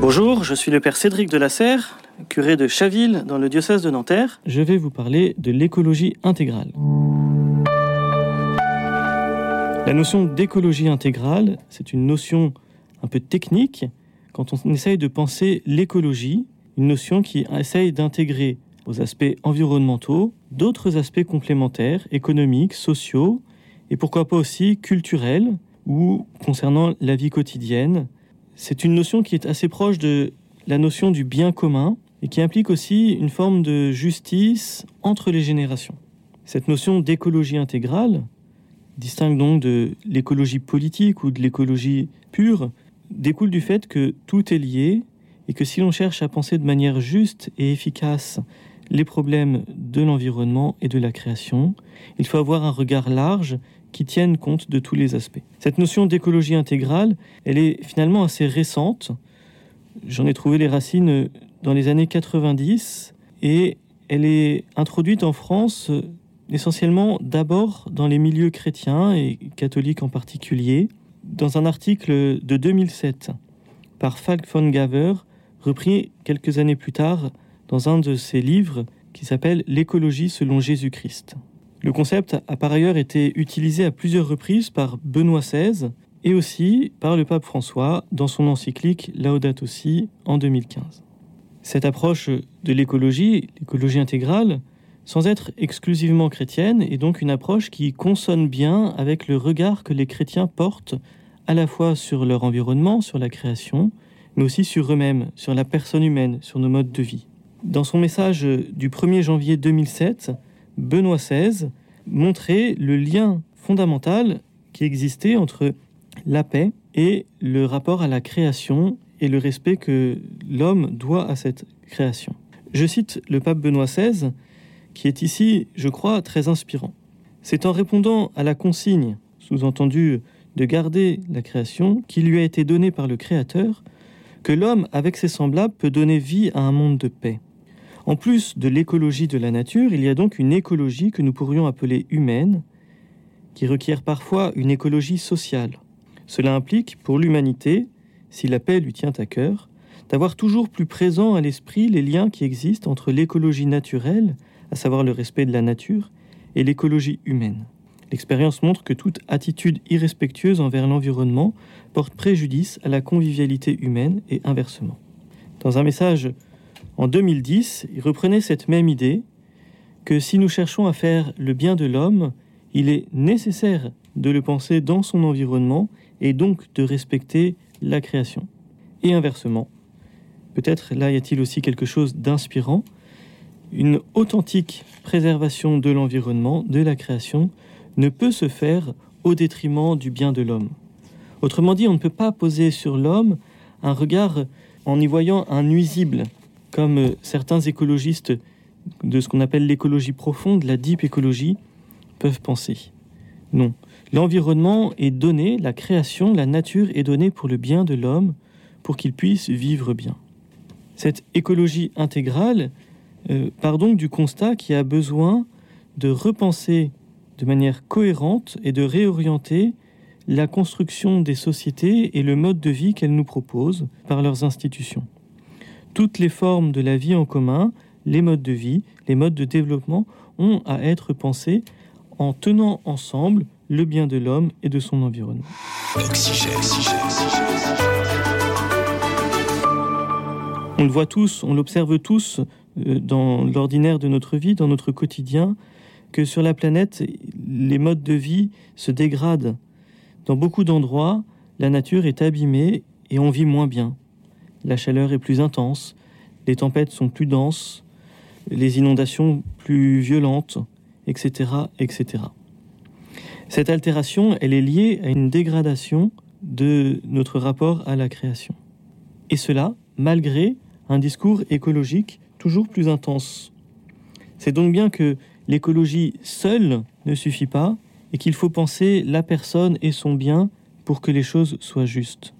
Bonjour, je suis le père Cédric de la curé de Chaville dans le diocèse de Nanterre. Je vais vous parler de l'écologie intégrale. La notion d'écologie intégrale, c'est une notion un peu technique quand on essaye de penser l'écologie, une notion qui essaye d'intégrer aux aspects environnementaux d'autres aspects complémentaires, économiques, sociaux, et pourquoi pas aussi culturels ou concernant la vie quotidienne. C'est une notion qui est assez proche de la notion du bien commun et qui implique aussi une forme de justice entre les générations. Cette notion d'écologie intégrale distingue donc de l'écologie politique ou de l'écologie pure, découle du fait que tout est lié et que si l'on cherche à penser de manière juste et efficace les problèmes de l'environnement et de la création, il faut avoir un regard large qui tienne compte de tous les aspects. Cette notion d'écologie intégrale, elle est finalement assez récente. J'en ai trouvé les racines dans les années 90 et elle est introduite en France essentiellement d'abord dans les milieux chrétiens et catholiques en particulier, dans un article de 2007 par Falk von Gaver, repris quelques années plus tard dans un de ses livres qui s'appelle L'écologie selon Jésus-Christ. Le concept a par ailleurs été utilisé à plusieurs reprises par Benoît XVI et aussi par le pape François dans son encyclique Laudato Si en 2015. Cette approche de l'écologie, l'écologie intégrale, sans être exclusivement chrétienne, est donc une approche qui consonne bien avec le regard que les chrétiens portent à la fois sur leur environnement, sur la création, mais aussi sur eux-mêmes, sur la personne humaine, sur nos modes de vie. Dans son message du 1er janvier 2007, Benoît XVI montrait le lien fondamental qui existait entre la paix et le rapport à la création et le respect que l'homme doit à cette création. Je cite le pape Benoît XVI, qui est ici, je crois, très inspirant. C'est en répondant à la consigne, sous-entendue de garder la création, qui lui a été donnée par le Créateur, que l'homme, avec ses semblables, peut donner vie à un monde de paix. En plus de l'écologie de la nature, il y a donc une écologie que nous pourrions appeler humaine, qui requiert parfois une écologie sociale. Cela implique, pour l'humanité, si la paix lui tient à cœur, d'avoir toujours plus présent à l'esprit les liens qui existent entre l'écologie naturelle, à savoir le respect de la nature, et l'écologie humaine. L'expérience montre que toute attitude irrespectueuse envers l'environnement porte préjudice à la convivialité humaine et inversement. Dans un message en 2010, il reprenait cette même idée que si nous cherchons à faire le bien de l'homme, il est nécessaire de le penser dans son environnement et donc de respecter la création. Et inversement, peut-être là y a-t-il aussi quelque chose d'inspirant, une authentique préservation de l'environnement, de la création, ne peut se faire au détriment du bien de l'homme. Autrement dit, on ne peut pas poser sur l'homme un regard en y voyant un nuisible, comme certains écologistes de ce qu'on appelle l'écologie profonde, la deep écologie, peuvent penser. Non, l'environnement est donné, la création, la nature est donnée pour le bien de l'homme, pour qu'il puisse vivre bien. Cette écologie intégrale euh, part donc du constat qu'il y a besoin de repenser de manière cohérente et de réorienter la construction des sociétés et le mode de vie qu'elles nous proposent par leurs institutions. Toutes les formes de la vie en commun, les modes de vie, les modes de développement ont à être pensés en tenant ensemble le bien de l'homme et de son environnement. On le voit tous, on l'observe tous euh, dans l'ordinaire de notre vie, dans notre quotidien, que sur la planète, les modes de vie se dégradent. Dans beaucoup d'endroits, la nature est abîmée et on vit moins bien. La chaleur est plus intense, les tempêtes sont plus denses, les inondations plus violentes, etc., etc. Cette altération, elle est liée à une dégradation de notre rapport à la création. Et cela, malgré un discours écologique toujours plus intense. C'est donc bien que l'écologie seule ne suffit pas et qu'il faut penser la personne et son bien pour que les choses soient justes.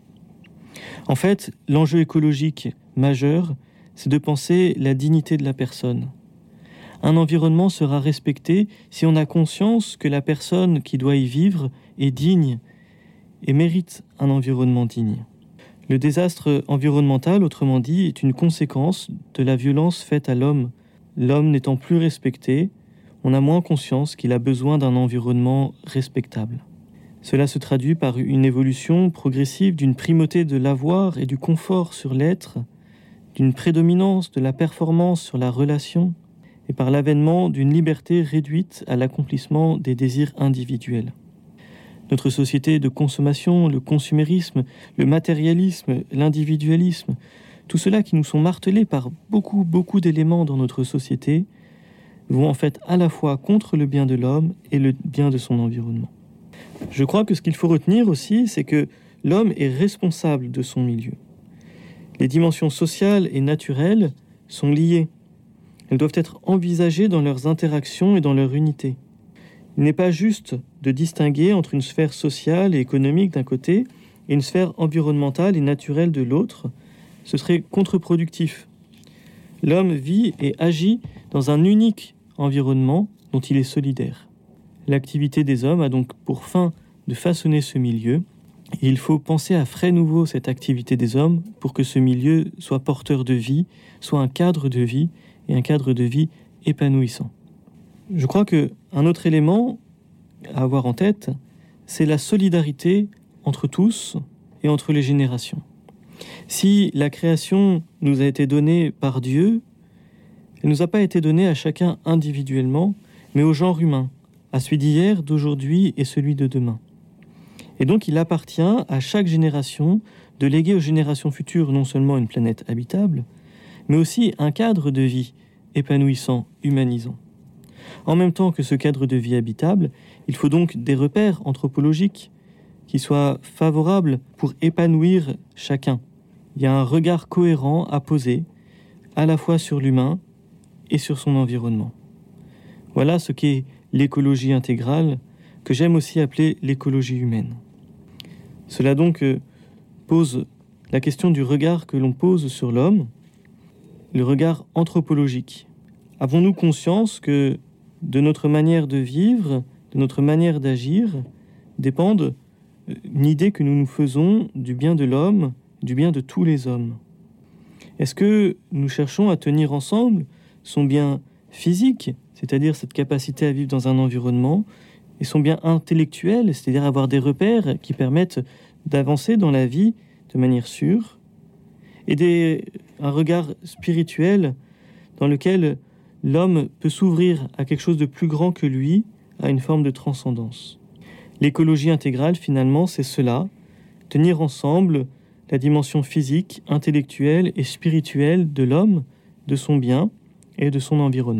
En fait, l'enjeu écologique majeur, c'est de penser la dignité de la personne. Un environnement sera respecté si on a conscience que la personne qui doit y vivre est digne et mérite un environnement digne. Le désastre environnemental, autrement dit, est une conséquence de la violence faite à l'homme. L'homme n'étant plus respecté, on a moins conscience qu'il a besoin d'un environnement respectable. Cela se traduit par une évolution progressive d'une primauté de l'avoir et du confort sur l'être, d'une prédominance de la performance sur la relation, et par l'avènement d'une liberté réduite à l'accomplissement des désirs individuels. Notre société de consommation, le consumérisme, le matérialisme, l'individualisme, tout cela qui nous sont martelés par beaucoup, beaucoup d'éléments dans notre société, vont en fait à la fois contre le bien de l'homme et le bien de son environnement. Je crois que ce qu'il faut retenir aussi, c'est que l'homme est responsable de son milieu. Les dimensions sociales et naturelles sont liées. Elles doivent être envisagées dans leurs interactions et dans leur unité. Il n'est pas juste de distinguer entre une sphère sociale et économique d'un côté et une sphère environnementale et naturelle de l'autre. Ce serait contre-productif. L'homme vit et agit dans un unique environnement dont il est solidaire. L'activité des hommes a donc pour fin de façonner ce milieu. Il faut penser à frais nouveau cette activité des hommes pour que ce milieu soit porteur de vie, soit un cadre de vie et un cadre de vie épanouissant. Je crois que un autre élément à avoir en tête, c'est la solidarité entre tous et entre les générations. Si la création nous a été donnée par Dieu, elle ne nous a pas été donnée à chacun individuellement, mais au genre humain, à celui d'hier, d'aujourd'hui et celui de demain. Et donc il appartient à chaque génération de léguer aux générations futures non seulement une planète habitable, mais aussi un cadre de vie épanouissant, humanisant. En même temps que ce cadre de vie habitable, il faut donc des repères anthropologiques qui soient favorables pour épanouir chacun. Il y a un regard cohérent à poser à la fois sur l'humain et sur son environnement. Voilà ce qu'est l'écologie intégrale, que j'aime aussi appeler l'écologie humaine. Cela donc euh, pose la question du regard que l'on pose sur l'homme, le regard anthropologique. Avons-nous conscience que de notre manière de vivre, de notre manière d'agir, dépendent euh, une idée que nous nous faisons du bien de l'homme, du bien de tous les hommes? Est-ce que nous cherchons à tenir ensemble son bien physique, c'est-à-dire cette capacité à vivre dans un environnement, et son bien intellectuel, c'est-à-dire avoir des repères qui permettent d'avancer dans la vie de manière sûre, et un regard spirituel dans lequel l'homme peut s'ouvrir à quelque chose de plus grand que lui, à une forme de transcendance. L'écologie intégrale, finalement, c'est cela, tenir ensemble la dimension physique, intellectuelle et spirituelle de l'homme, de son bien et de son environnement.